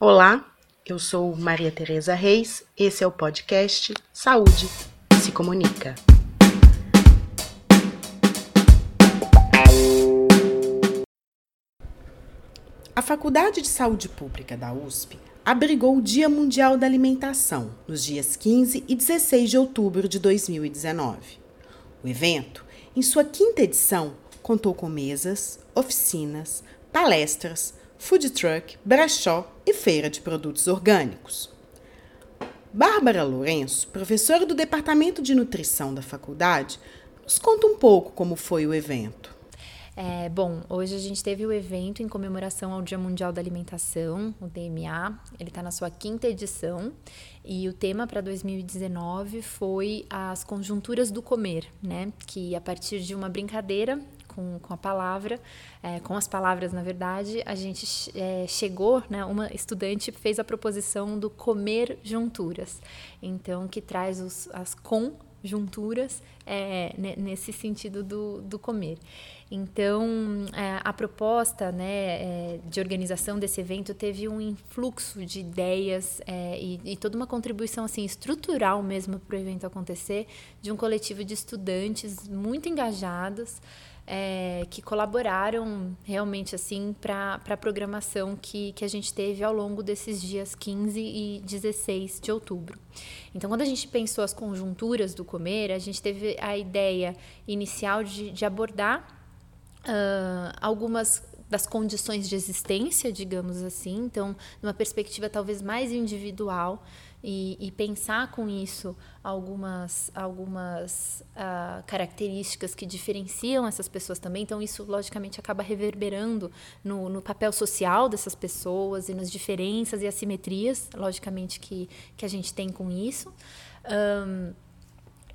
Olá, eu sou Maria Tereza Reis, esse é o podcast Saúde se Comunica. A Faculdade de Saúde Pública da USP abrigou o Dia Mundial da Alimentação nos dias 15 e 16 de outubro de 2019. O evento, em sua quinta edição, contou com mesas, oficinas, palestras, food truck, brechó e feira de produtos orgânicos. Bárbara Lourenço, professora do Departamento de Nutrição da faculdade, nos conta um pouco como foi o evento. É, bom, hoje a gente teve o evento em comemoração ao Dia Mundial da Alimentação, o DMA. Ele está na sua quinta edição e o tema para 2019 foi as conjunturas do comer, né? Que a partir de uma brincadeira com, com a palavra, é, com as palavras, na verdade, a gente é, chegou, né, uma estudante fez a proposição do comer junturas, então que traz os, as conjunturas é, nesse sentido do, do comer. Então, é, a proposta né, é, de organização desse evento teve um influxo de ideias é, e, e, toda uma contribuição assim estrutural mesmo para o evento acontecer, de um coletivo de estudantes muito engajados, é, que colaboraram realmente assim para a programação que, que a gente teve ao longo desses dias 15 e 16 de outubro. Então, quando a gente pensou as conjunturas do comer, a gente teve a ideia inicial de, de abordar uh, algumas das condições de existência, digamos assim, então, numa perspectiva talvez mais individual e, e pensar com isso algumas, algumas uh, características que diferenciam essas pessoas também. Então, isso, logicamente, acaba reverberando no, no papel social dessas pessoas e nas diferenças e assimetrias, logicamente, que, que a gente tem com isso. Um,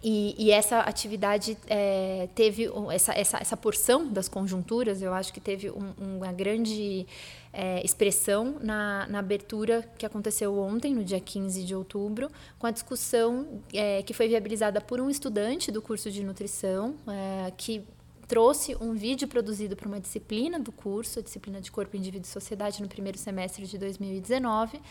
e, e, essa atividade é, teve essa, essa, essa porção das conjunturas, eu acho que teve um, uma grande é, expressão na, na, abertura que aconteceu ontem, no dia 15 de outubro, com a discussão é, que foi viabilizada por um estudante do curso de nutrição, é, que trouxe um vídeo produzido para uma disciplina do curso, a disciplina de Corpo, Indivíduo e Sociedade, no primeiro semestre de 2019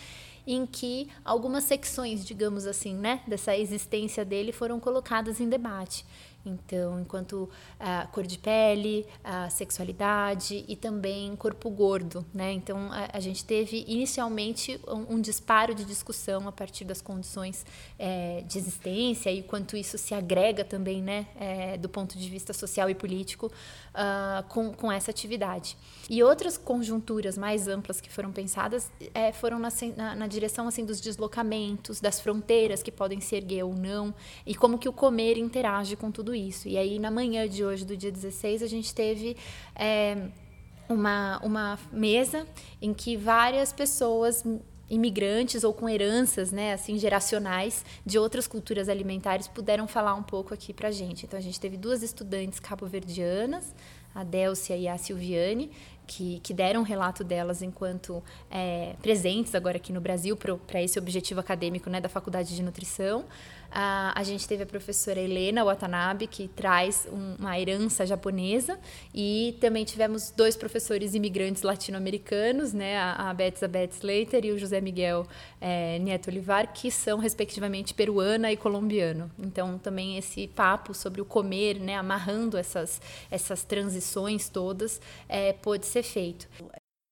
em que algumas secções, digamos assim, né, dessa existência dele foram colocadas em debate. Então, enquanto a cor de pele, a sexualidade e também corpo gordo, né? Então, a, a gente teve inicialmente um, um, disparo de discussão a partir das condições é, de existência e quanto isso se agrega também, né, é, do ponto de vista social e político, uh, com, com essa atividade. E outras conjunturas mais amplas que foram pensadas é, foram na, na, na direção assim dos deslocamentos, das fronteiras que podem se erguer ou não e como que o comer interage com tudo tudo isso. E aí, na manhã de hoje, do dia 16, a gente teve. É, uma, uma mesa em que várias pessoas imigrantes ou com heranças, né, assim, geracionais de outras culturas alimentares puderam falar um pouco aqui para a gente. Então, a gente teve duas estudantes cabo-verdianas, a Délcia e a Silviane, que, que deram relato delas enquanto é, presentes agora aqui no Brasil para esse objetivo acadêmico né, da Faculdade de Nutrição. A, a gente teve a professora Helena Watanabe, que traz um, uma herança japonesa, e também tivemos dois professores imigrantes latino-americanos, né, a, a Betsa Slater e o José Miguel é, Neto Olivar, que são, respectivamente, peruana e colombiano. Então, também esse papo sobre o comer, né, amarrando essas, essas transições todas, é, pôde ser feito.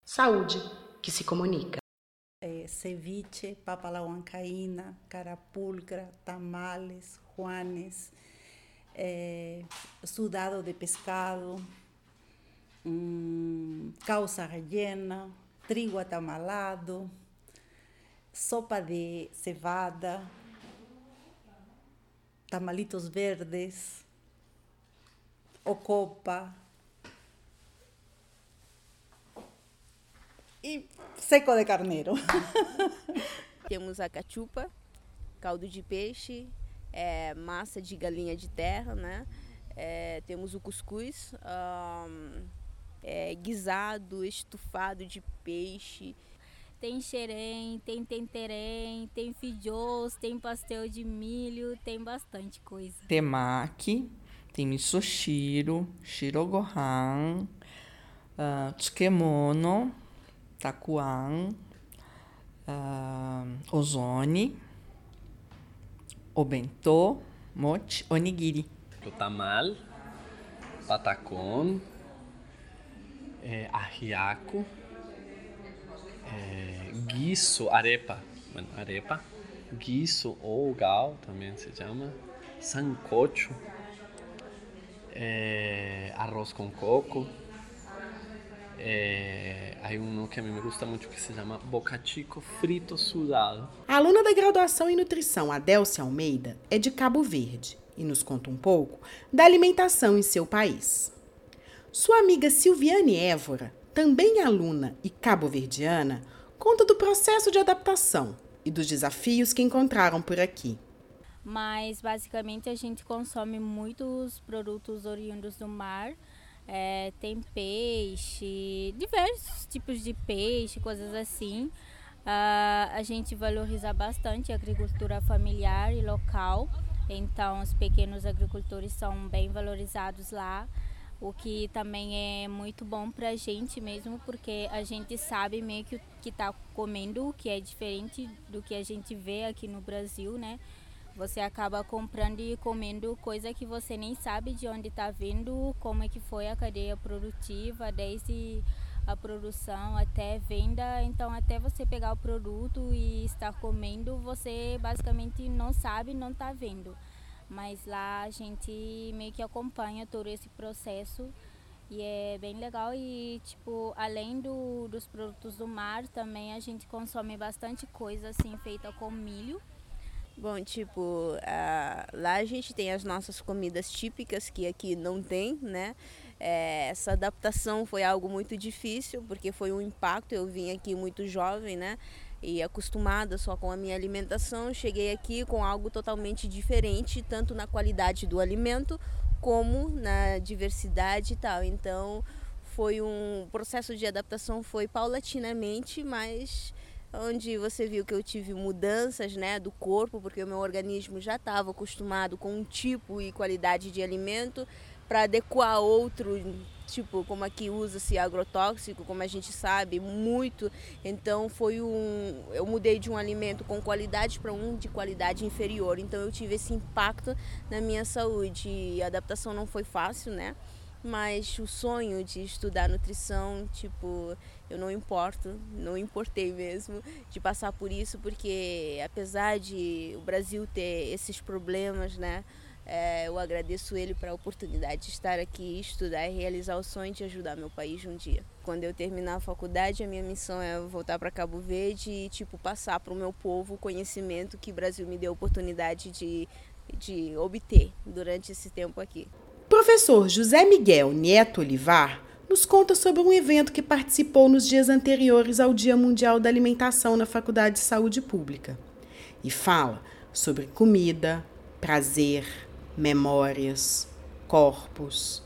Saúde que se comunica eh, ceviche, papa la carapulcra, tamales, juanes, eh, sudado de pescado, um, causa rellena, trigo atamalado, sopa de cevada, tamalitos verdes, ocopa, e seco de carneiro. Temos a cachupa, caldo de peixe, é, massa de galinha de terra, né? É, temos o cuscuz, um, é, guisado, estufado de peixe. Tem xerém, tem tenterém, tem fidjôs, tem pastel de milho, tem bastante coisa. Temaki, tem misoshiro, shirogohan, uh, tsukemono, takuan, ah, ozone, o bentô, mochi, onigiri. O tamal, patacón, é, ajiaco, é, guiso, arepa, bueno, arepa, guiso ou gal também se chama, sancocho, é, arroz com coco. É, aí um que a mim me gusta muito que se chama bocachico frito sudado. A aluna da graduação em nutrição, Adélcia Almeida, é de Cabo Verde e nos conta um pouco da alimentação em seu país. Sua amiga Silviane Évora, também aluna e cabo-verdiana, conta do processo de adaptação e dos desafios que encontraram por aqui. Mas basicamente a gente consome muitos produtos oriundos do mar. É, tem peixe, diversos tipos de peixe, coisas assim. Uh, a gente valoriza bastante a agricultura familiar e local, então os pequenos agricultores são bem valorizados lá o que também é muito bom para a gente mesmo, porque a gente sabe meio que que está comendo, que é diferente do que a gente vê aqui no Brasil, né? Você acaba comprando e comendo coisa que você nem sabe de onde está vindo, como é que foi a cadeia produtiva, desde a produção até venda. Então, até você pegar o produto e estar comendo, você basicamente não sabe, não está vendo. Mas lá a gente meio que acompanha todo esse processo e é bem legal. E tipo além do, dos produtos do mar também a gente consome bastante coisa assim feita com milho Bom, tipo, lá a gente tem as nossas comidas típicas que aqui não tem, né? É, essa adaptação foi algo muito difícil porque foi um impacto. Eu vim aqui muito jovem, né? e acostumada só com a minha alimentação, cheguei aqui com algo totalmente diferente, tanto na qualidade do alimento como na diversidade e tal. Então, foi um processo de adaptação foi paulatinamente, mas onde você viu que eu tive mudanças, né, do corpo, porque o meu organismo já estava acostumado com um tipo e qualidade de alimento para adequar outro tipo, como aqui usa-se agrotóxico, como a gente sabe, muito. Então foi um. Eu mudei de um alimento com qualidade para um de qualidade inferior. Então eu tive esse impacto na minha saúde. E a adaptação não foi fácil, né? Mas o sonho de estudar nutrição, tipo, eu não importo, não importei mesmo de passar por isso, porque apesar de o Brasil ter esses problemas, né? É, eu agradeço ele para a oportunidade de estar aqui, estudar e realizar o sonho de ajudar meu país um dia. Quando eu terminar a faculdade, a minha missão é voltar para Cabo Verde e tipo passar para o meu povo o conhecimento que o Brasil me deu a oportunidade de, de obter durante esse tempo aqui. Professor José Miguel Neto Olivar nos conta sobre um evento que participou nos dias anteriores ao Dia Mundial da Alimentação na Faculdade de Saúde Pública e fala sobre comida, prazer, memórias, corpos.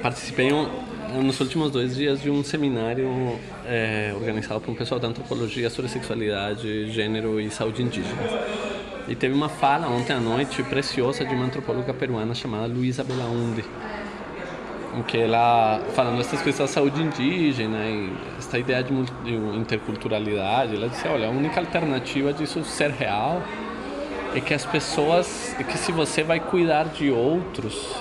Participei um, nos últimos dois dias de um seminário é, organizado por um pessoal da antropologia sobre sexualidade, gênero e saúde indígena. E teve uma fala ontem à noite preciosa de uma antropóloga peruana chamada Luísa Belaunde, em que ela, falando essas coisas da saúde indígena e essa ideia de interculturalidade, ela disse, olha, a única alternativa disso ser real é que as pessoas, é que se você vai cuidar de outros,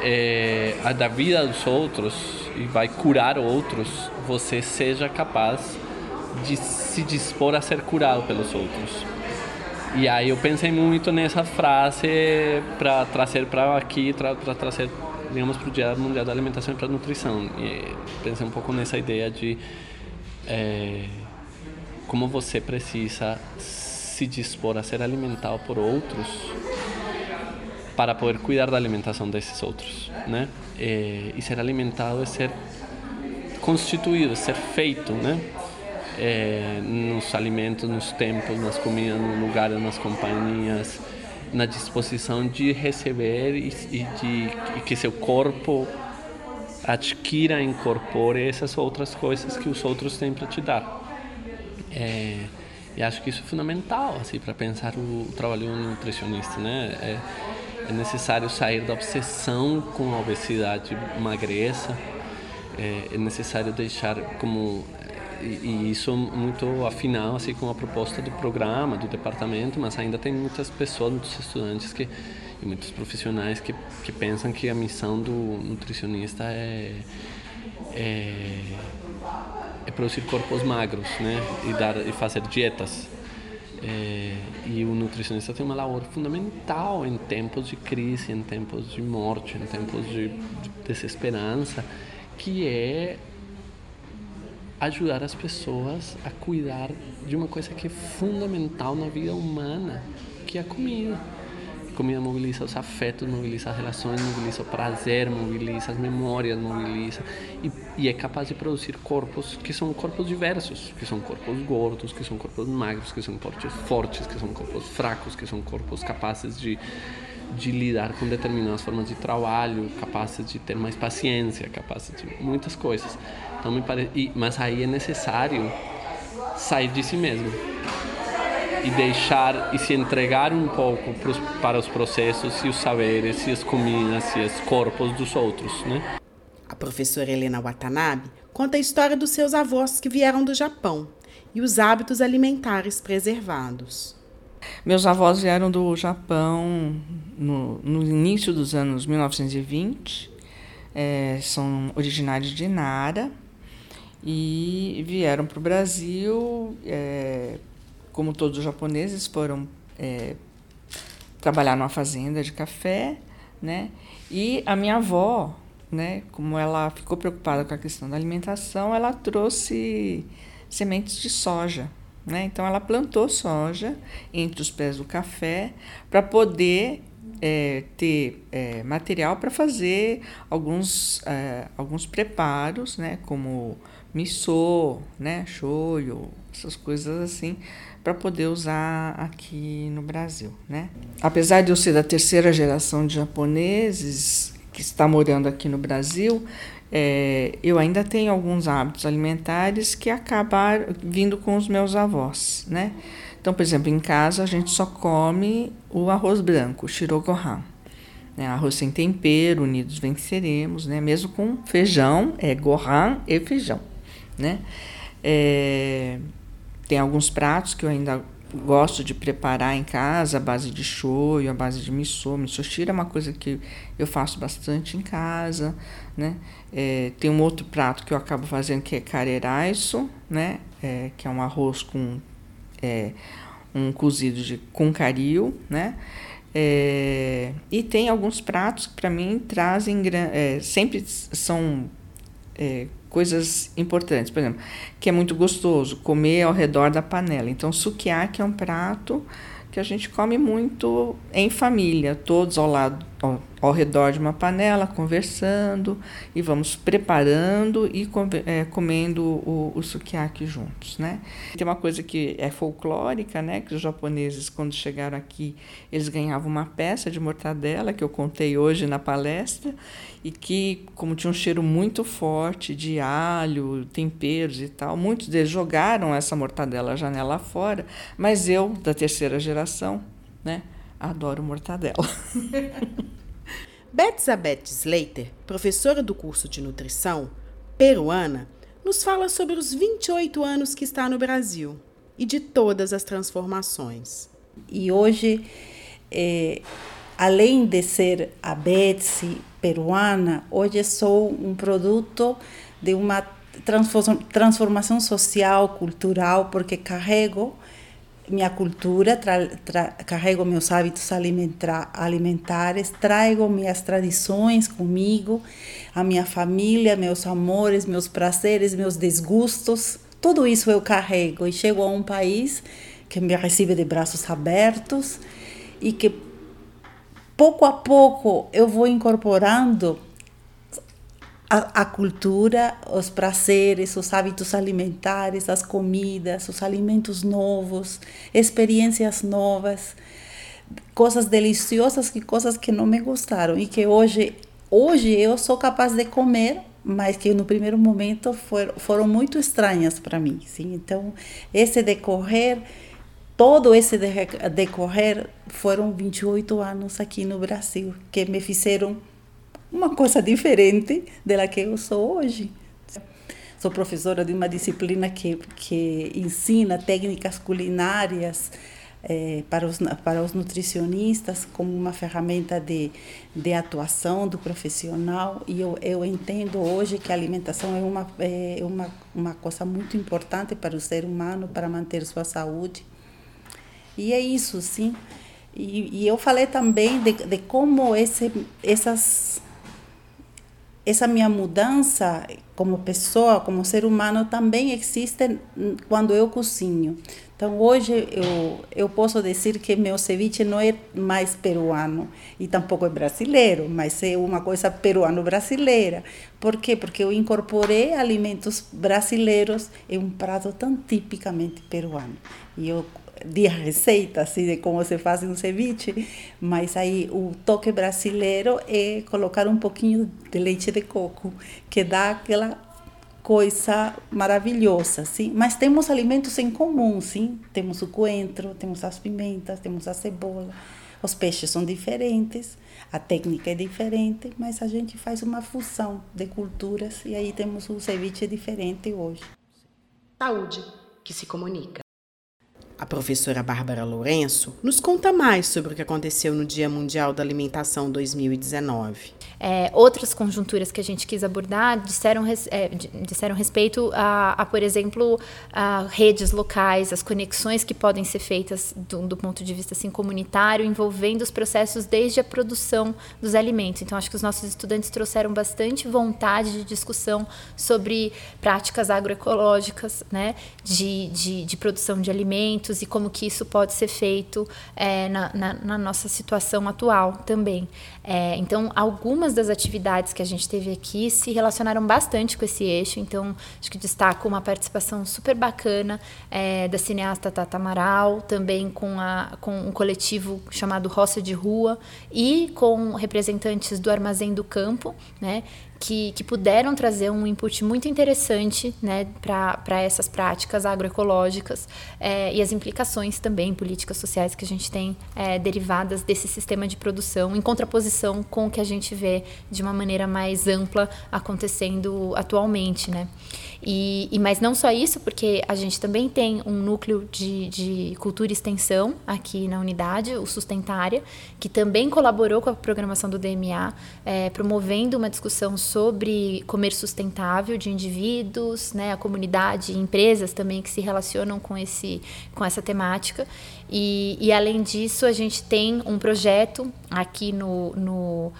é, da vida dos outros e vai curar outros, você seja capaz de se dispor a ser curado pelos outros. E aí eu pensei muito nessa frase para trazer para aqui, para trazer, digamos, para o Dia Mundial da Alimentação e para a Nutrição. E pensei um pouco nessa ideia de é, como você precisa se dispor a ser alimentado por outros para poder cuidar da alimentação desses outros, né? E, e ser alimentado é ser constituído, é ser feito, né? É, nos alimentos, nos tempos, nas comidas, nos lugares, nas companhias, na disposição de receber e, e de e que seu corpo adquira, incorpore essas outras coisas que os outros têm para te dar. É, e acho que isso é fundamental assim para pensar o, trabalho do nutricionista, né? É, é, necessário sair da obsessão com a obesidade, magreza. É, é necessário deixar como e, isso muito afinal assim com a proposta do programa, do departamento, mas ainda tem muitas pessoas, muitos estudantes que e muitos profissionais que, que pensam que a missão do nutricionista é, é, é produzir corpos magros, né, e dar e fazer dietas. É, e o nutricionista tem uma labor fundamental em tempos de crise, em tempos de morte, em tempos de, de desesperança, que é ajudar as pessoas a cuidar de uma coisa que é fundamental na vida humana, que é a comida. A comida mobiliza os afetos, mobiliza as relações, mobiliza o prazer, mobiliza as memórias, mobiliza e, e, é capaz de produzir corpos que são corpos diversos, que são corpos gordos, que são corpos magros, que são corpos fortes, que são corpos fracos, que são corpos capazes de de lidar com determinadas formas de trabalho, capazes de ter mais paciência, capazes de muitas coisas. Então me parece, e, mas aí é necessário sair de si mesmo e deixar e se entregar um pouco pros, para os processos e os saberes e as comidas e os corpos dos outros, né? A professora Helena Watanabe conta a história dos seus avós que vieram do Japão e os hábitos alimentares preservados. Meus avós vieram do Japão no, no início dos anos 1920, é, são originários de Nara e vieram para o Brasil, é, como todos os japoneses, foram é, trabalhar numa fazenda de café, né? E a minha avó, né, como ela ficou preocupada com a questão da alimentação, ela trouxe sementes de soja. Né? Então, ela plantou soja entre os pés do café para poder é, ter é, material para fazer alguns, é, alguns preparos, né? como miso, né, shoyu, essas coisas assim, para poder usar aqui no Brasil, né? Apesar de eu ser da terceira geração de japoneses que está morando aqui no Brasil, é, eu ainda tenho alguns hábitos alimentares que acabaram vindo com os meus avós, né? Então, por exemplo, em casa a gente só come o arroz branco, o shirogohan. Né? Arroz sem tempero, unidos venceremos, né? Mesmo com feijão, é gohan e feijão né? É, tem alguns pratos que eu ainda gosto de preparar em casa, a base de shoyu, a base de miso. Misoshira é uma coisa que eu faço bastante em casa, né? É, tem um outro prato que eu acabo fazendo que é kareraiso, né? É, que é um arroz com é, um cozido de, com caril, né? É, e tem alguns pratos que para mim trazem é, sempre são é, coisas importantes, por exemplo, que é muito gostoso comer ao redor da panela. Então, sukiyaki é um prato que a gente come muito em família, todos ao lado, ao, ao redor de uma panela, conversando e vamos preparando e é, comendo o, o sukiyaki juntos, né? Tem uma coisa que é folclórica, né? Que os japoneses, quando chegaram aqui, eles ganhavam uma peça de mortadela que eu contei hoje na palestra e que, como tinha um cheiro muito forte de alho, temperos e tal, muitos deles jogaram essa mortadela janela fora, mas eu, da terceira geração, né? Adoro mortadela. Bethzabeth Slater, professora do curso de nutrição, peruana, nos fala sobre os 28 anos que está no Brasil e de todas as transformações. E hoje, é, além de ser a Betsy peruana, hoje sou um produto de uma transformação social, cultural, porque carrego minha cultura, tra, tra, carrego meus hábitos alimentares, trago minhas tradições comigo, a minha família, meus amores, meus prazeres, meus desgustos, tudo isso eu carrego e chego a um país que me recebe de braços abertos e que pouco a pouco eu vou incorporando a, a, cultura, os prazeres, os hábitos alimentares, as comidas, os alimentos novos, experiências novas, coisas deliciosas e coisas que não me gostaram e que hoje hoje eu sou capaz de comer, mas que no primeiro momento foram, foram muito estranhas para mim, sim. Então, esse decorrer todo esse decorrer foram 28 anos aqui no Brasil que me fizeram uma coisa diferente da que eu sou hoje. sou professora de uma disciplina que, que ensina técnicas culinárias é, para, os, para os nutricionistas como uma ferramenta de, de atuação do profissional e eu, eu entendo hoje que a alimentação é uma, é uma, uma coisa muito importante para o ser humano, para manter sua saúde. E é isso, sim. E, e eu falei também de, de como esse, essas essa minha mudança como pessoa, como ser humano, também existe quando eu cozinho. Então, hoje eu, eu posso dizer que meu ceviche não é mais peruano e tampouco é brasileiro, mas é uma coisa peruano-brasileira. Por quê? Porque eu incorporei alimentos brasileiros em um prato tão tipicamente peruano. E eu de receita assim, de como se faz um ceviche, mas aí o toque brasileiro é colocar um pouquinho de leite de coco, que dá aquela coisa maravilhosa, sim. Mas temos alimentos em comum, sim. Temos o coentro, temos as pimentas, temos a cebola. Os peixes são diferentes, a técnica é diferente, mas a gente faz uma fusão de culturas e aí temos um ceviche diferente hoje. Saúde que se comunica. A professora Bárbara Lourenço nos conta mais sobre o que aconteceu no Dia Mundial da Alimentação 2019. É, outras conjunturas que a gente quis abordar disseram, é, disseram respeito a, a, por exemplo, a redes locais, as conexões que podem ser feitas do, do, ponto de vista assim, comunitário, envolvendo os processos desde a produção dos alimentos. Então, acho que os nossos estudantes trouxeram bastante vontade de discussão sobre práticas agroecológicas, né, de, de, de produção de alimentos e como que isso pode ser feito é, na, na, na nossa situação atual também. É, então, algumas das atividades que a gente teve aqui se relacionaram bastante com esse eixo. Então, acho que destaco uma participação super bacana é, da cineasta Tata Amaral, também com, a, com um coletivo chamado Roça de Rua e com representantes do Armazém do Campo, né? Que, que puderam trazer um input muito interessante né, para essas práticas agroecológicas é, e as implicações também políticas sociais que a gente tem é, derivadas desse sistema de produção, em contraposição com o que a gente vê de uma maneira mais ampla acontecendo atualmente. Né? E, e, mas não só isso, porque a gente também tem um núcleo de, de cultura e extensão aqui na unidade, o Sustentária, que também colaborou com a programação do DMA, é, promovendo uma discussão sobre comer sustentável de indivíduos, né, a comunidade empresas também que se relacionam com, esse, com essa temática. E, e além disso, a gente tem um projeto aqui no, no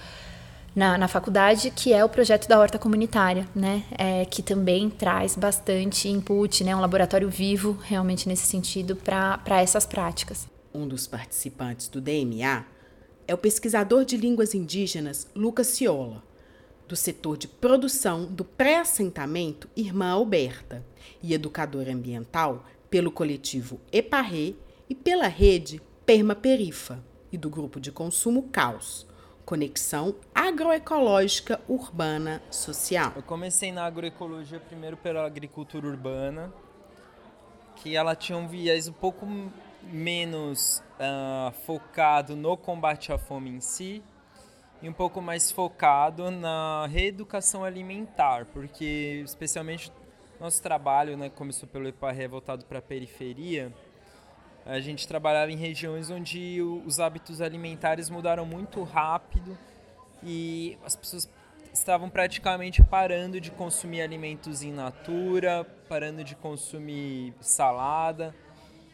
na, na faculdade, que é o projeto da horta comunitária, né? É, que também traz bastante input, né? Um laboratório vivo, realmente nesse sentido, para essas práticas. Um dos participantes do DMA é o pesquisador de línguas indígenas Lucas Ciola, do setor de produção do pré-assentamento Irmã Alberta, e educador ambiental pelo coletivo Eparré e pela rede Perma Perifa e do grupo de consumo Caos Conexão Agroecológica Urbana Social. Eu comecei na agroecologia primeiro pela agricultura urbana, que ela tinha um viés um pouco menos uh, focado no combate à fome em si e um pouco mais focado na reeducação alimentar, porque especialmente nosso trabalho, né, começou pelo EPARRE voltado para a periferia, a gente trabalhava em regiões onde os hábitos alimentares mudaram muito rápido e as pessoas estavam praticamente parando de consumir alimentos in natura, parando de consumir salada,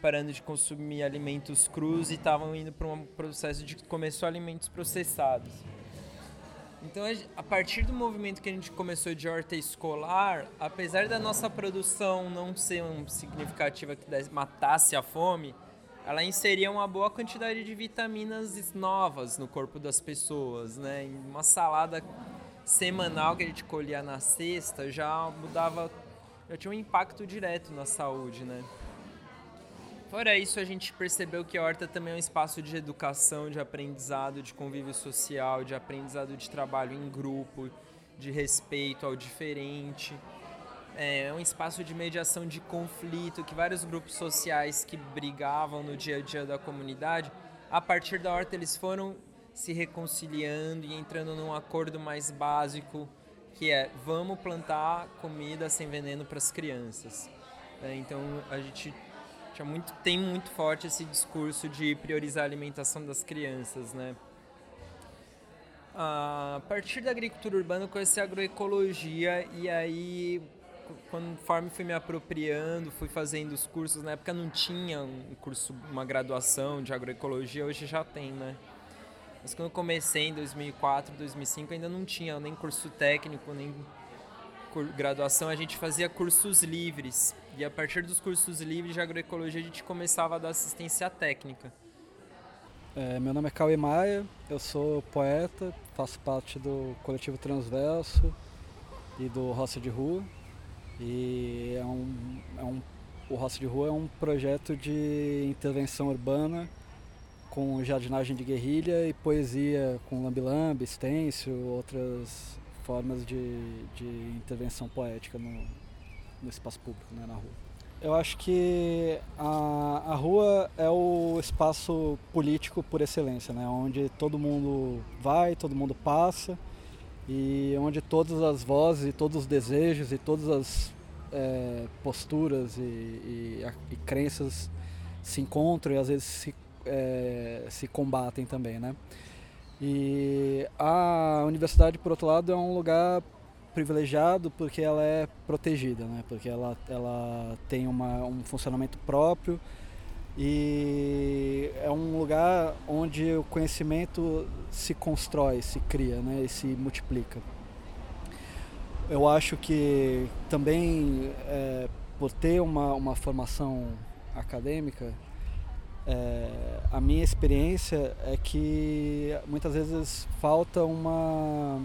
parando de consumir alimentos crus e estavam indo para um processo de comer só alimentos processados. Então, a partir do movimento que a gente começou de horta escolar, apesar da nossa produção não ser um significativa que matasse a fome, ela inseria uma boa quantidade de vitaminas novas no corpo das pessoas, né? Em uma salada semanal que a gente colhia na sexta já mudava, já tinha um impacto direto na saúde, né? Fora isso, a gente percebeu que a horta também é um espaço de educação, de aprendizado, de convívio social, de aprendizado de trabalho em grupo, de respeito ao diferente é um espaço de mediação de conflito que vários grupos sociais que brigavam no dia a dia da comunidade, a partir da horta eles foram se reconciliando e entrando num acordo mais básico que é vamos plantar comida sem veneno para as crianças. É, então a gente tinha muito, tem muito forte esse discurso de priorizar a alimentação das crianças, né? A partir da agricultura urbana eu conheci a agroecologia e aí conforme fui me apropriando, fui fazendo os cursos, na época não tinha um curso, uma graduação de agroecologia, hoje já tem, né? Mas quando comecei em 2004, 2005, ainda não tinha nem curso técnico, nem graduação, a gente fazia cursos livres. E a partir dos cursos livres de agroecologia, a gente começava a dar assistência técnica. É, meu nome é Cauê Maia, eu sou poeta, faço parte do coletivo Transverso e do Roça de Rua. E é um, é um, o Roça de Rua é um projeto de intervenção urbana com jardinagem de guerrilha e poesia com lambi-lambi, stencil, outras formas de, de intervenção poética no, no espaço público, né, na rua. Eu acho que a, a rua é o espaço político por excelência, né, onde todo mundo vai, todo mundo passa e onde todas as vozes e todos os desejos e todas as é, posturas e, e, e, crenças se encontram e às vezes se é, se combatem também, né? E a universidade, por outro lado, é um lugar privilegiado porque ela é protegida, né? Porque ela, ela tem uma, um funcionamento próprio e é um lugar onde o conhecimento se constrói, se cria, né? E se multiplica. Eu acho que também é, por ter uma, uma formação acadêmica, é, a minha experiência é que muitas vezes falta uma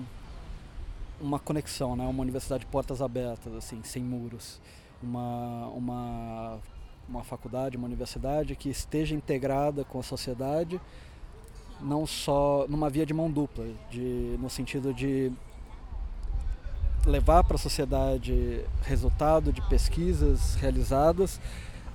uma conexão, né? Uma universidade de portas abertas, assim, sem muros, uma uma uma faculdade, uma universidade que esteja integrada com a sociedade, não só numa via de mão dupla, de no sentido de levar para a sociedade resultado de pesquisas realizadas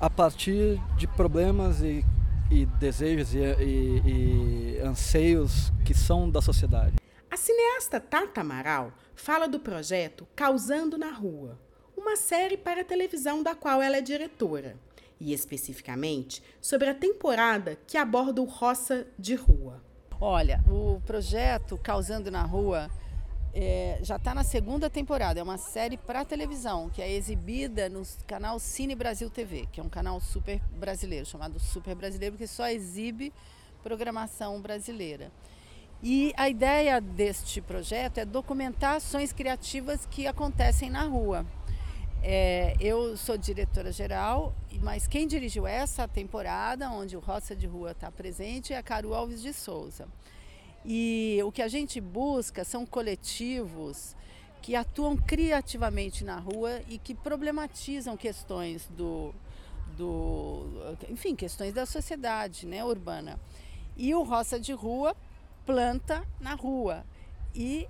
a partir de problemas e, e desejos e, e, e anseios que são da sociedade. A cineasta Tata Amaral fala do projeto Causando na Rua, uma série para televisão da qual ela é diretora, e especificamente sobre a temporada que aborda o roça de rua. Olha, o projeto Causando na Rua é, já está na segunda temporada. É uma série para televisão que é exibida no canal Cine Brasil TV, que é um canal super brasileiro, chamado Super Brasileiro, porque só exibe programação brasileira. E a ideia deste projeto é documentar ações criativas que acontecem na rua. É, eu sou diretora geral, mas quem dirigiu essa temporada, onde o Roça de Rua está presente, é a Caru Alves de Souza. E o que a gente busca são coletivos que atuam criativamente na rua e que problematizam questões do, do enfim, questões da sociedade né, urbana. E o Roça de Rua planta na rua. E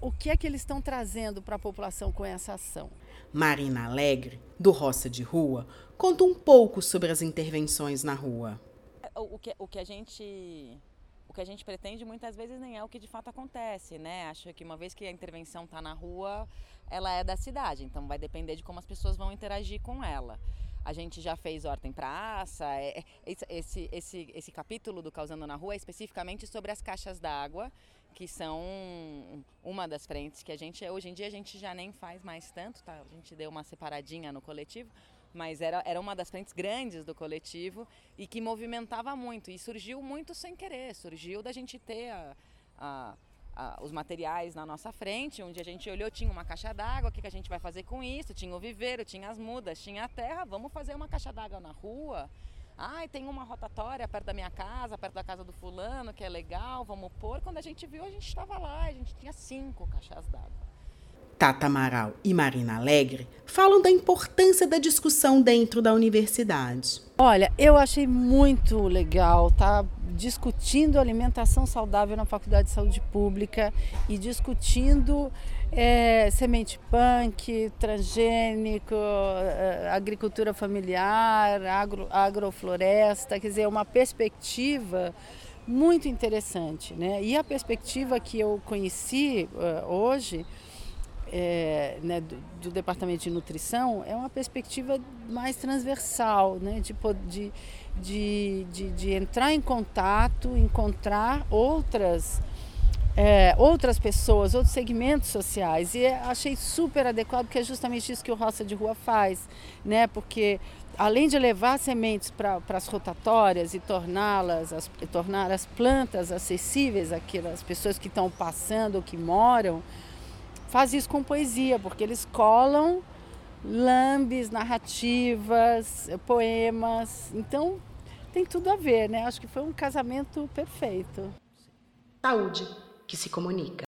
o que é que eles estão trazendo para a população com essa ação? Marina Alegre, do Roça de Rua, conta um pouco sobre as intervenções na rua. O que, o que a gente o que a gente pretende muitas vezes nem é o que de fato acontece, né? Acho que uma vez que a intervenção está na rua, ela é da cidade, então vai depender de como as pessoas vão interagir com ela. A gente já fez Horta em Praça, é, é esse, esse, esse capítulo do Causando na Rua é especificamente sobre as caixas d'água, que são uma das frentes que a gente, hoje em dia a gente já nem faz mais tanto, tá? A gente deu uma separadinha no coletivo, mas era, era uma das frentes grandes do coletivo e que movimentava muito. E surgiu muito sem querer, surgiu da gente ter a, a, a, os materiais na nossa frente, onde a gente olhou, tinha uma caixa d'água, o que, que a gente vai fazer com isso? Tinha o viveiro, tinha as mudas, tinha a terra, vamos fazer uma caixa d'água na rua. Ai, tem uma rotatória perto da minha casa, perto da casa do fulano, que é legal, vamos pôr. Quando a gente viu, a gente estava lá, a gente tinha cinco caixas d'água. Tata Amaral e Marina Alegre falam da importância da discussão dentro da universidade. Olha, eu achei muito legal tá discutindo alimentação saudável na Faculdade de Saúde Pública e discutindo é, semente punk, transgênico, é, agricultura familiar, agro, agrofloresta, quer dizer, uma perspectiva muito interessante. Né? E a perspectiva que eu conheci uh, hoje é, né, do, do, Departamento de Nutrição é uma perspectiva mais transversal, né, de, de, de, de, de entrar em contato, encontrar outras é, outras pessoas, outros segmentos sociais. E achei super adequado, porque é justamente isso que o Roça de Rua faz, né? Porque além de levar sementes para as rotatórias e torná-las, as, tornar as plantas acessíveis àquelas pessoas que estão passando que moram, faz isso com poesia, porque eles colam lambes, narrativas, poemas. Então tem tudo a ver, né? Acho que foi um casamento perfeito. Saúde que se comunica.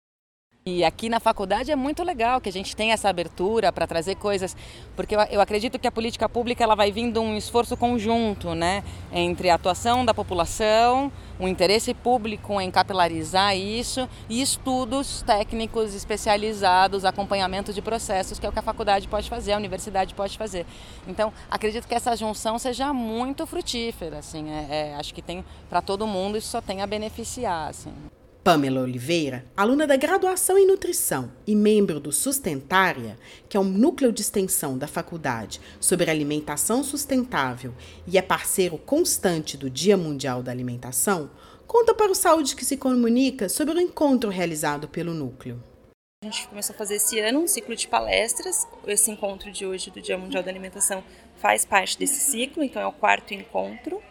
E aqui na faculdade é muito legal que a gente tenha essa abertura para trazer coisas, porque eu, eu, acredito que a política pública ela vai vindo um esforço conjunto, né, entre a atuação da população, o interesse público em capilarizar isso e estudos técnicos especializados, acompanhamento de processos, que é o que a faculdade pode fazer, a universidade pode fazer. Então, acredito que essa junção seja muito frutífera, assim, é, é, acho que tem para todo mundo isso só tem a beneficiar, assim. Pamela Oliveira, aluna da graduação em nutrição e membro do Sustentária, que é um núcleo de extensão da faculdade sobre alimentação sustentável e é parceiro constante do Dia Mundial da Alimentação, conta para o Saúde que se comunica sobre o encontro realizado pelo núcleo. A gente começou a fazer esse ano um ciclo de palestras. Esse encontro de hoje do Dia Mundial da Alimentação faz parte desse ciclo, então é o quarto encontro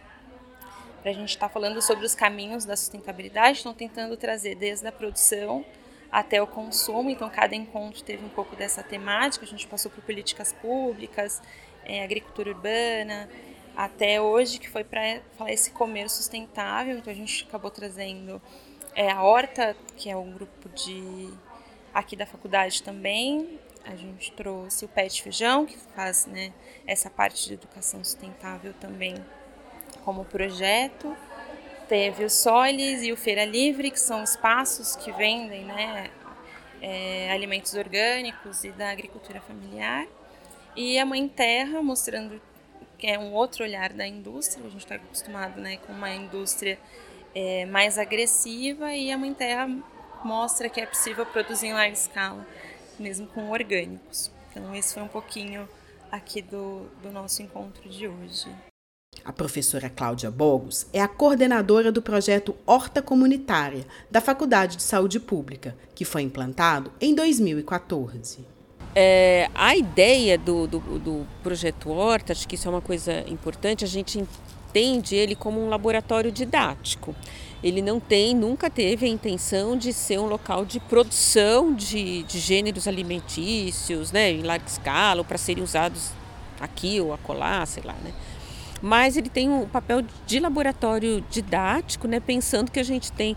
para a gente estar tá falando sobre os caminhos da sustentabilidade, estão tentando trazer desde a produção até o consumo, então cada encontro teve um pouco dessa temática, a gente passou por políticas públicas, é, agricultura urbana, até hoje que foi para falar esse comer sustentável, então a gente acabou trazendo é, a Horta, que é um grupo de aqui da faculdade também, a gente trouxe o Pet Feijão, que faz né, essa parte de educação sustentável também como projeto. Teve o Solis e o Feira Livre, que são espaços que vendem né, é, alimentos orgânicos e da agricultura familiar. E a Mãe Terra, mostrando que é um outro olhar da indústria. A gente está acostumado né, com uma indústria é, mais agressiva e a Mãe Terra mostra que é possível produzir em larga escala, mesmo com orgânicos. Então, esse foi um pouquinho aqui do, do nosso encontro de hoje. A professora Cláudia Bogos é a coordenadora do projeto Horta Comunitária da Faculdade de Saúde Pública, que foi implantado em 2014. É, a ideia do, do, do, projeto Horta, acho que isso é uma coisa importante, a gente entende ele como um laboratório didático. Ele não tem, nunca teve a intenção de ser um local de produção de, de gêneros alimentícios, né, em larga escala, ou para serem usados aqui ou acolá, sei lá, né mas ele tem um papel de laboratório didático, né, pensando que a gente tem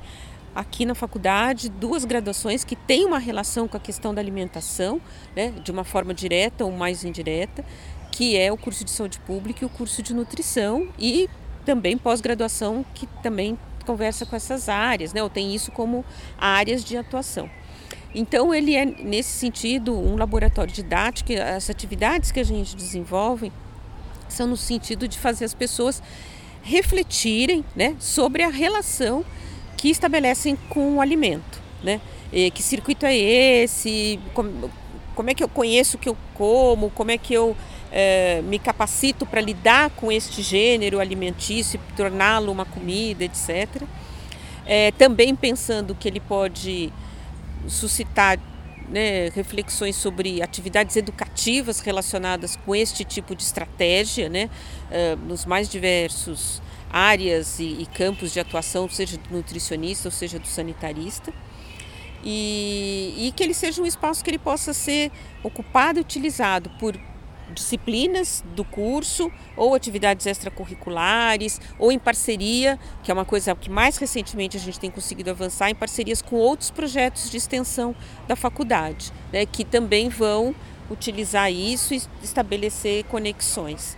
aqui na faculdade duas graduações que têm uma relação com a questão da alimentação, né, de uma forma direta ou mais indireta, que é o curso de saúde pública e o curso de nutrição e também pós-graduação que também conversa com essas áreas, né, ou tem isso como áreas de atuação. Então ele é nesse sentido um laboratório didático, as atividades que a gente desenvolve no sentido de fazer as pessoas refletirem né, sobre a relação que estabelecem com o alimento. Né? E que circuito é esse? Como, como, é que eu conheço o que eu como? Como é que eu é, me capacito para lidar com este gênero alimentício e torná-lo uma comida, etc. É, também pensando que ele pode suscitar né, reflexões sobre atividades educativas relacionadas com este tipo de estratégia, né, uh, nos mais diversos áreas e, e, campos de atuação, seja do nutricionista ou seja do sanitarista. E, e que ele seja um espaço que ele possa ser ocupado e utilizado por disciplinas do curso ou atividades extracurriculares ou em parceria, que é uma coisa que mais recentemente a gente tem conseguido avançar, em parcerias com outros projetos de extensão da faculdade, né, que também vão utilizar isso e estabelecer conexões.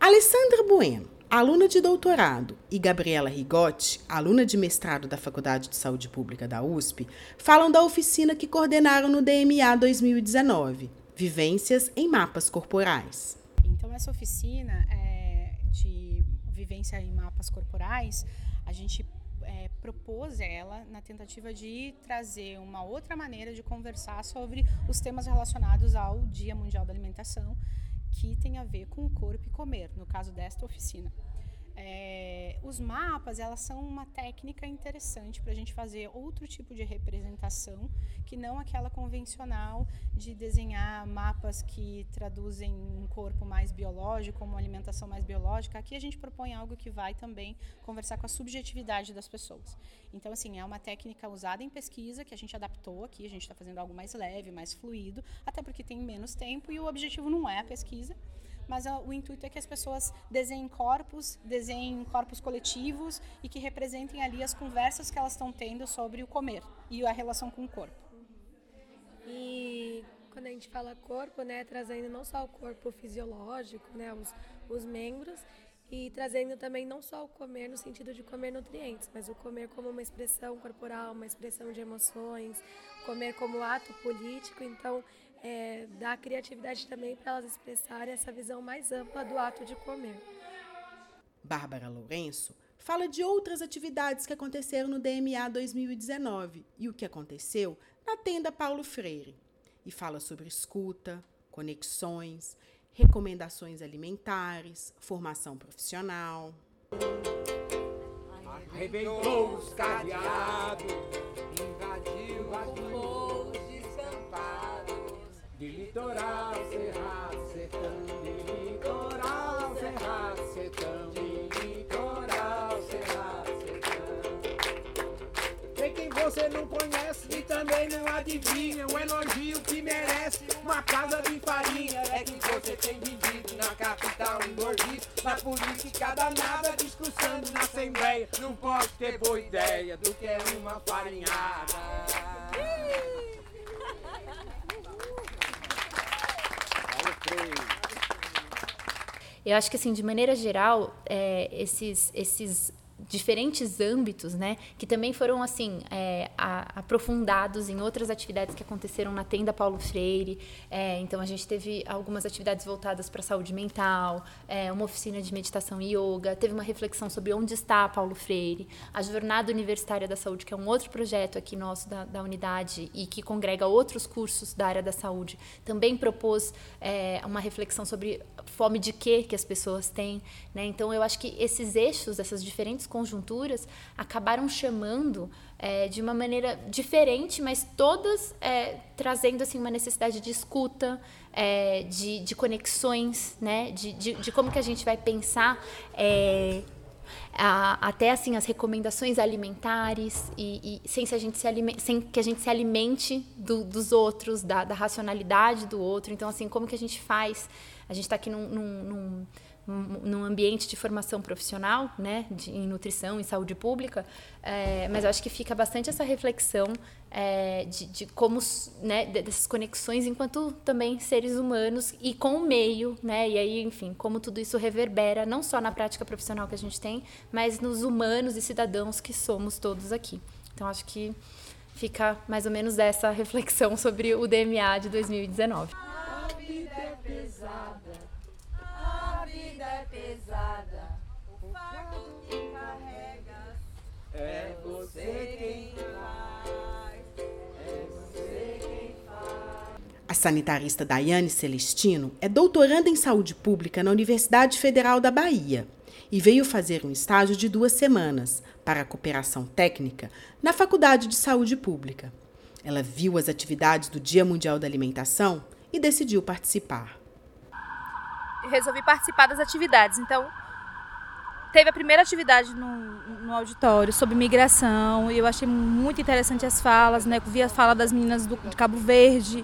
Alessandra Bueno, aluna de doutorado, e Gabriela Rigotti, aluna de mestrado da Faculdade de Saúde Pública da USP, falam da oficina que coordenaram no DMA 2019 Vivências em mapas corporais. Então, essa oficina é, de vivência em mapas corporais, a gente é, propôs ela na tentativa de trazer uma outra maneira de conversar sobre os temas relacionados ao Dia Mundial da Alimentação, que tem a ver com o corpo e comer, no caso desta oficina. É, os mapas elas são uma técnica interessante para a gente fazer outro tipo de representação que não aquela convencional de desenhar mapas que traduzem um corpo mais biológico, uma alimentação mais biológica. Aqui a gente propõe algo que vai também conversar com a subjetividade das pessoas. Então, assim, é uma técnica usada em pesquisa que a gente adaptou aqui, a gente está fazendo algo mais leve, mais fluido, até porque tem menos tempo e o objetivo não é a pesquisa, mas o intuito é que as pessoas desenhem corpos, desenhem corpos coletivos e que representem ali as conversas que elas estão tendo sobre o comer e a relação com o corpo. E quando a gente fala corpo, né, trazendo não só o corpo fisiológico, né, os, os membros, e trazendo também não só o comer no sentido de comer nutrientes, mas o comer como uma expressão corporal, uma expressão de emoções, comer como ato político. Então, é, dar criatividade também para elas expressarem essa visão mais ampla do ato de comer. Bárbara Lourenço fala de outras atividades que aconteceram no DMA 2019 e o que aconteceu na tenda Paulo Freire. E fala sobre escuta, conexões, recomendações alimentares, formação profissional. Arrebentou os cadeados, litoral, cerrado, sertão, de litoral, cerrado, sertão, de litoral, cerrado, sertão. Tem quem você não conhece e também não adivinha o elogio que merece uma casa de farinha. É que você tem vivido na capital engordido, na política danada, discussando na assembleia. Não pode ter boa ideia do que é uma farinhada. Eu acho que, assim, de maneira geral, é, esses, esses diferentes âmbitos, né, que também foram assim é, a, aprofundados em outras atividades que aconteceram na tenda Paulo Freire. É, então a gente teve algumas atividades voltadas para saúde mental, é, uma oficina de meditação e yoga, teve uma reflexão sobre onde está Paulo Freire, a jornada universitária da saúde, que é um outro projeto aqui nosso da, da unidade e que congrega outros cursos da área da saúde, também propôs é, uma reflexão sobre fome de quê que as pessoas têm, né? Então eu acho que esses eixos, essas diferentes conjunturas acabaram chamando é, de uma maneira diferente, mas todas é, trazendo assim uma necessidade de escuta, é, de, de, conexões, né? De, de, de, como que a gente vai pensar é, a, até assim as recomendações alimentares e, e sem, se se sem que a gente se alimente do, dos outros, da, da, racionalidade do outro. Então assim como que a gente faz? A gente está aqui num, num, num num ambiente de formação profissional, né, de, em nutrição, em saúde pública, é, mas eu acho que fica bastante essa reflexão é, de, de, como, né, dessas conexões enquanto também seres humanos e com o meio, né, e aí, enfim, como tudo isso reverbera não só na prática profissional que a gente tem, mas nos humanos e cidadãos que somos todos aqui. Então, acho que fica mais ou menos essa reflexão sobre o DMA de 2019. A vida é pesada A sanitarista Daiane Celestino é doutoranda em saúde pública na Universidade Federal da Bahia e veio fazer um estágio de duas semanas para a cooperação técnica na Faculdade de Saúde Pública. Ela viu as atividades do Dia Mundial da Alimentação e decidiu participar resolvi participar das atividades. Então, teve a primeira atividade no, no auditório sobre migração e eu achei muito interessante as falas, né? Vi a fala das meninas do, de Cabo Verde,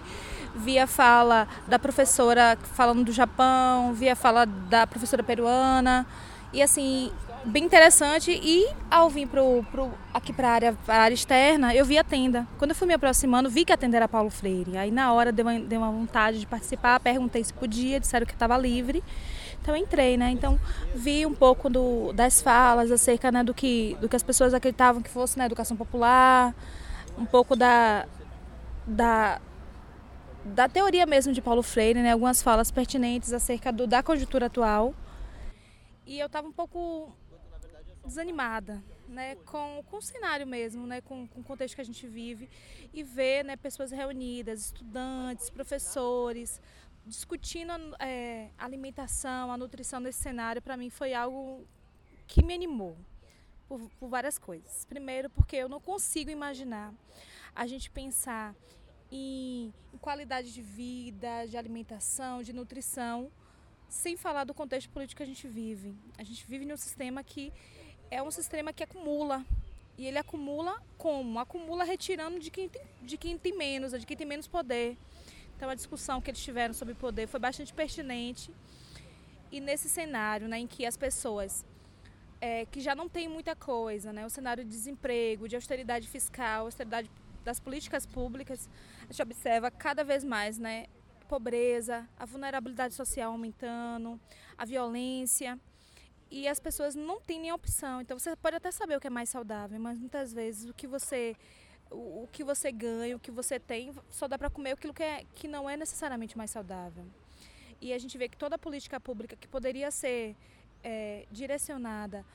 vi a fala da professora falando do Japão, vi a fala da professora peruana e assim bem interessante e ao vir pro, pro, aqui para a área, área externa, eu vi a tenda. Quando eu fui me aproximando, vi que a tenda era Paulo Freire. Aí na hora deu uma, deu uma vontade de participar, perguntei se podia, disseram que estava livre. Então entrei, né? Então vi um pouco do, das falas acerca né, do, que, do que as pessoas acreditavam que fosse na né, educação popular, um pouco da, da, da teoria mesmo de Paulo Freire, né? Algumas falas pertinentes acerca do, da conjuntura atual. E eu estava um pouco desanimada, né, com, com o cenário mesmo, né, com, com o contexto que a gente vive e ver né, pessoas reunidas, estudantes, professores, discutindo é, a alimentação, a nutrição nesse cenário, para mim foi algo que me animou por, por várias coisas. Primeiro, porque eu não consigo imaginar a gente pensar em, em qualidade de vida, de alimentação, de nutrição, sem falar do contexto político que a gente vive. A gente vive num sistema que é um sistema que acumula. E ele acumula como? Acumula retirando de quem tem, de quem tem menos, de quem tem menos poder. Então a discussão que eles tiveram sobre poder foi bastante pertinente. E nesse cenário né, em que as pessoas é, que já não tem muita coisa, né, o cenário de desemprego, de austeridade fiscal, austeridade das políticas públicas, a gente observa cada vez mais né, pobreza, a vulnerabilidade social aumentando, a violência e as pessoas não têm nem opção. Então você pode até saber o que é mais saudável, mas muitas vezes o que você o, o que você ganha, o que você tem, só dá para comer aquilo que, é, que não é necessariamente mais saudável. E a gente vê que toda política pública que poderia ser é, direcionada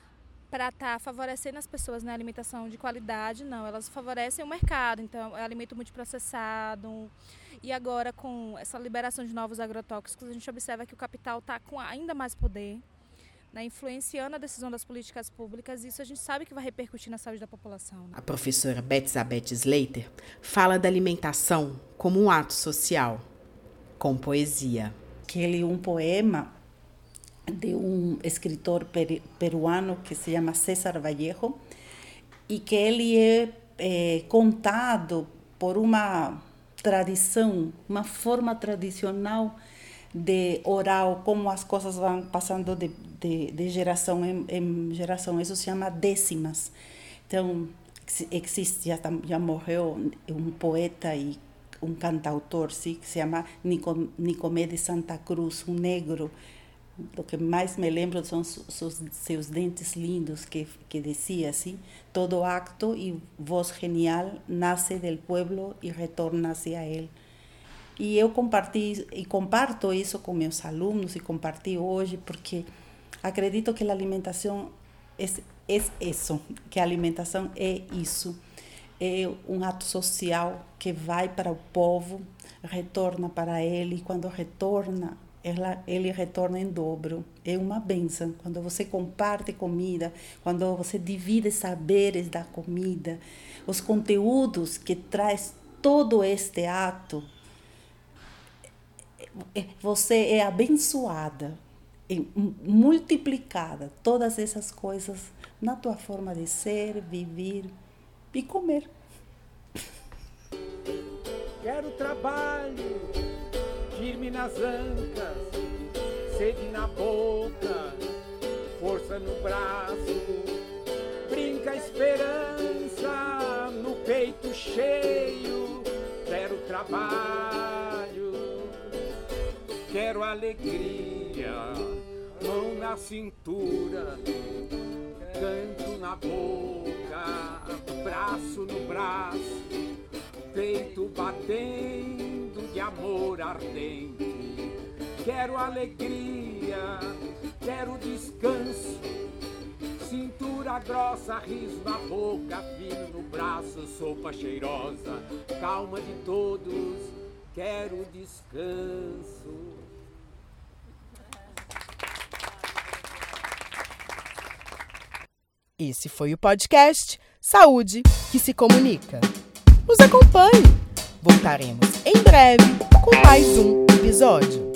para estar tá favorecendo as pessoas na né, alimentação de qualidade, não, elas favorecem o mercado, então é alimento multiprocessado. E agora com essa liberação de novos agrotóxicos, a gente observa que o capital está com ainda mais poder né, influenciando a decisão das políticas públicas, e isso a gente sabe que vai repercutir na saúde da população. Né? A professora Bethzabeth Slater fala da alimentação como um ato social, com poesia. Aquele é um poema de um escritor peruano que se chama César Vallejo, e que ele é, é contado por uma tradição, uma forma tradicional de oral, como as coisas vão passando de, de, de geração em, em, geração. Isso se chama décimas. Então, existe, já, já morreu um poeta e um cantautor, sim, que se chama de Santa Cruz, um negro. O que mais me lembro são seus, seus dentes lindos, que, que dizia assim: todo acto e voz genial nasce del pueblo e retorna hacia ele. E eu comparti e comparto isso com meus alunos e comparti hoje porque acredito que a alimentação é, é isso, que a alimentação é isso. É um ato social que vai para o povo, retorna para ele, e quando retorna, ela, ele retorna em dobro. É uma benção. Quando você comparte comida, quando você divide saberes da comida, os conteúdos que traz todo este ato é, você é abençoada, multiplicada, todas essas coisas na tua forma de ser, viver e comer. Quero trabalho, firme nas ancas, sede na boca, força no braço, brinca a esperança no peito cheio. Quero trabalho Quero alegria, mão na cintura, canto na boca, braço no braço, peito batendo de amor ardente. Quero alegria, quero descanso, cintura grossa, riso na boca, fino no braço, sopa cheirosa, calma de todos, quero descanso. Esse foi o podcast Saúde que se comunica. Nos acompanhe. Voltaremos em breve com mais um episódio.